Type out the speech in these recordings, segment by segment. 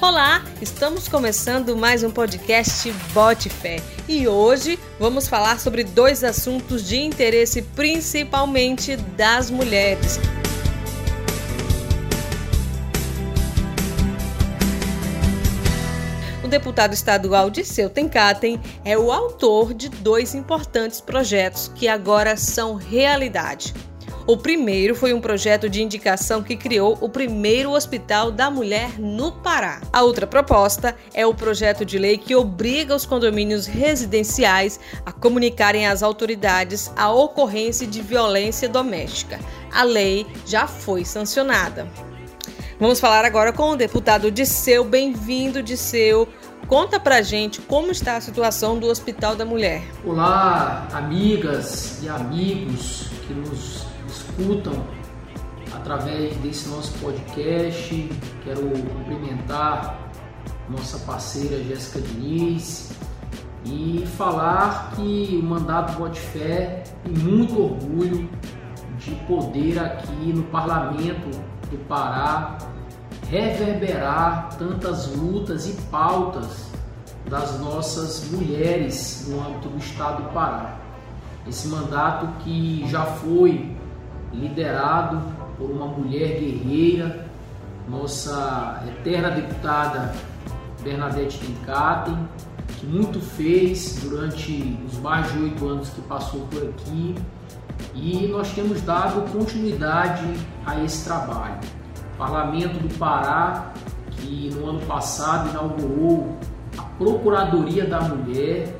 Olá, estamos começando mais um podcast Bote Fé e hoje vamos falar sobre dois assuntos de interesse principalmente das mulheres. O deputado estadual Disseu Tenkaten é o autor de dois importantes projetos que agora são realidade. O primeiro foi um projeto de indicação que criou o primeiro hospital da mulher no Pará. A outra proposta é o projeto de lei que obriga os condomínios residenciais a comunicarem às autoridades a ocorrência de violência doméstica. A lei já foi sancionada. Vamos falar agora com o deputado Disseu. Bem-vindo, Disseu. Conta pra gente como está a situação do Hospital da Mulher. Olá, amigas e amigos que nos escutam através desse nosso podcast. Quero cumprimentar nossa parceira Jéssica Diniz e falar que o mandato Bote Fé tem muito orgulho de poder aqui no Parlamento do Pará reverberar tantas lutas e pautas das nossas mulheres no âmbito do Estado do Pará. Esse mandato que já foi liderado por uma mulher guerreira, nossa eterna deputada Bernadette Tenkaten, que muito fez durante os mais de oito anos que passou por aqui e nós temos dado continuidade a esse trabalho. O Parlamento do Pará, que no ano passado inaugurou a Procuradoria da Mulher,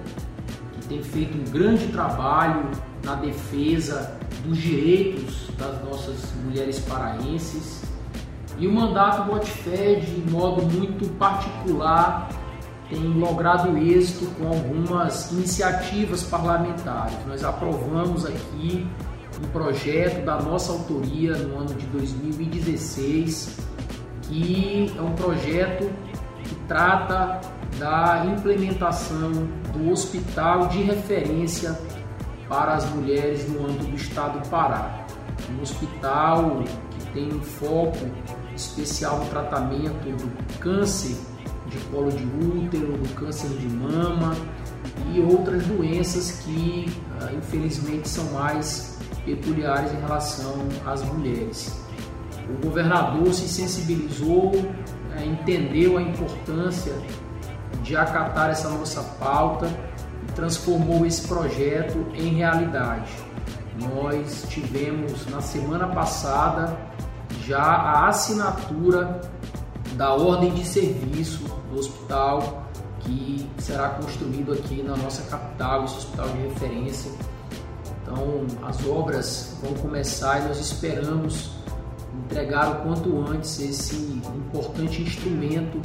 tem feito um grande trabalho na defesa dos direitos das nossas mulheres paraenses. E o mandato Botifé, de modo muito particular, tem logrado êxito com algumas iniciativas parlamentares. Nós aprovamos aqui um projeto da nossa autoria no ano de 2016, que é um projeto que trata da implementação do hospital de referência para as mulheres no âmbito do estado do Pará. Um hospital que tem um foco especial no tratamento do câncer de colo de útero, do câncer de mama e outras doenças que ah, infelizmente são mais peculiares em relação às mulheres. O governador se sensibilizou, né, entendeu a importância de acatar essa nossa pauta e transformou esse projeto em realidade. Nós tivemos na semana passada já a assinatura da ordem de serviço do hospital que será construído aqui na nossa capital, esse hospital de referência. Então, as obras vão começar e nós esperamos entregar o quanto antes esse importante instrumento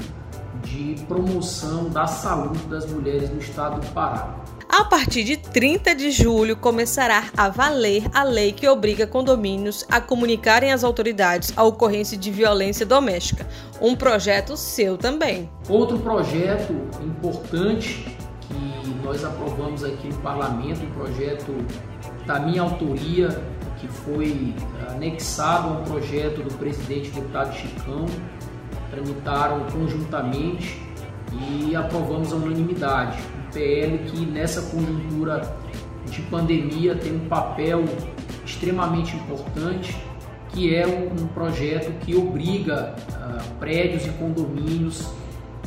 de promoção da saúde das mulheres no estado do Pará. A partir de 30 de julho começará a valer a lei que obriga condomínios a comunicarem às autoridades a ocorrência de violência doméstica. Um projeto seu também. Outro projeto importante que nós aprovamos aqui no parlamento, um projeto da minha autoria, que foi anexado a um projeto do presidente deputado Chicão, tramitaram conjuntamente e aprovamos a unanimidade. Um PL que nessa conjuntura de pandemia tem um papel extremamente importante, que é um, projeto que obriga uh, prédios e condomínios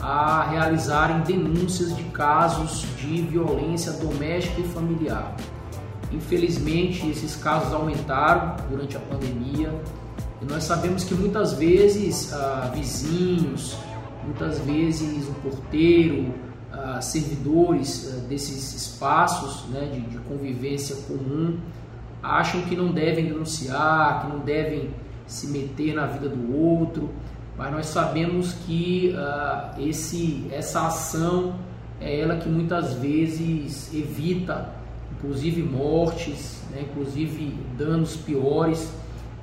a realizarem denúncias de casos de violência doméstica e familiar. Infelizmente, esses casos aumentaram durante a pandemia nós sabemos que muitas vezes ah, vizinhos, muitas vezes o porteiro, ah, servidores ah, desses espaços né, de, de convivência comum acham que não devem denunciar, que não devem se meter na vida do outro, mas nós sabemos que uh, esse, essa ação é ela que muitas vezes evita, inclusive mortes, né, inclusive danos piores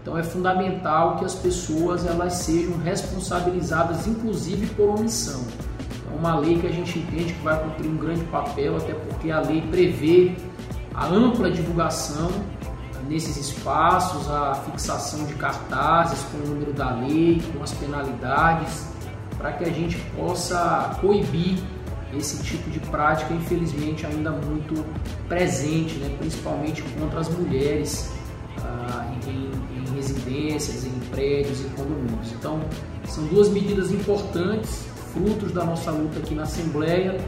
então é fundamental que as pessoas elas sejam responsabilizadas, inclusive por omissão. É uma lei que a gente entende que vai cumprir um grande papel, até porque a lei prevê a ampla divulgação nesses espaços, a fixação de cartazes com o número da lei, com as penalidades, para que a gente possa coibir esse tipo de prática, infelizmente, ainda muito presente, né? principalmente contra as mulheres ah, em, em residências, em prédios e condomínios. Então, são duas medidas importantes, frutos da nossa luta aqui na Assembleia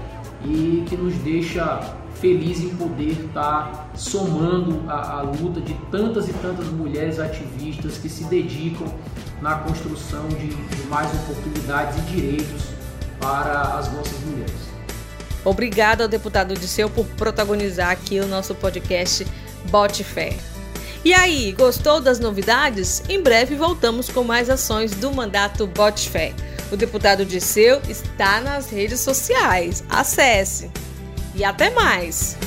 e que nos deixa feliz em poder estar somando a, a, luta de tantas e tantas mulheres ativistas que se dedicam na construção de, de mais oportunidades e direitos para as nossas mulheres. Obrigado ao deputado Disseu por protagonizar aqui o nosso podcast Bote Fé. E aí, gostou das novidades? Em breve voltamos com mais ações do mandato Bote Fé. O deputado Disseu está nas redes sociais. Acesse! E até mais!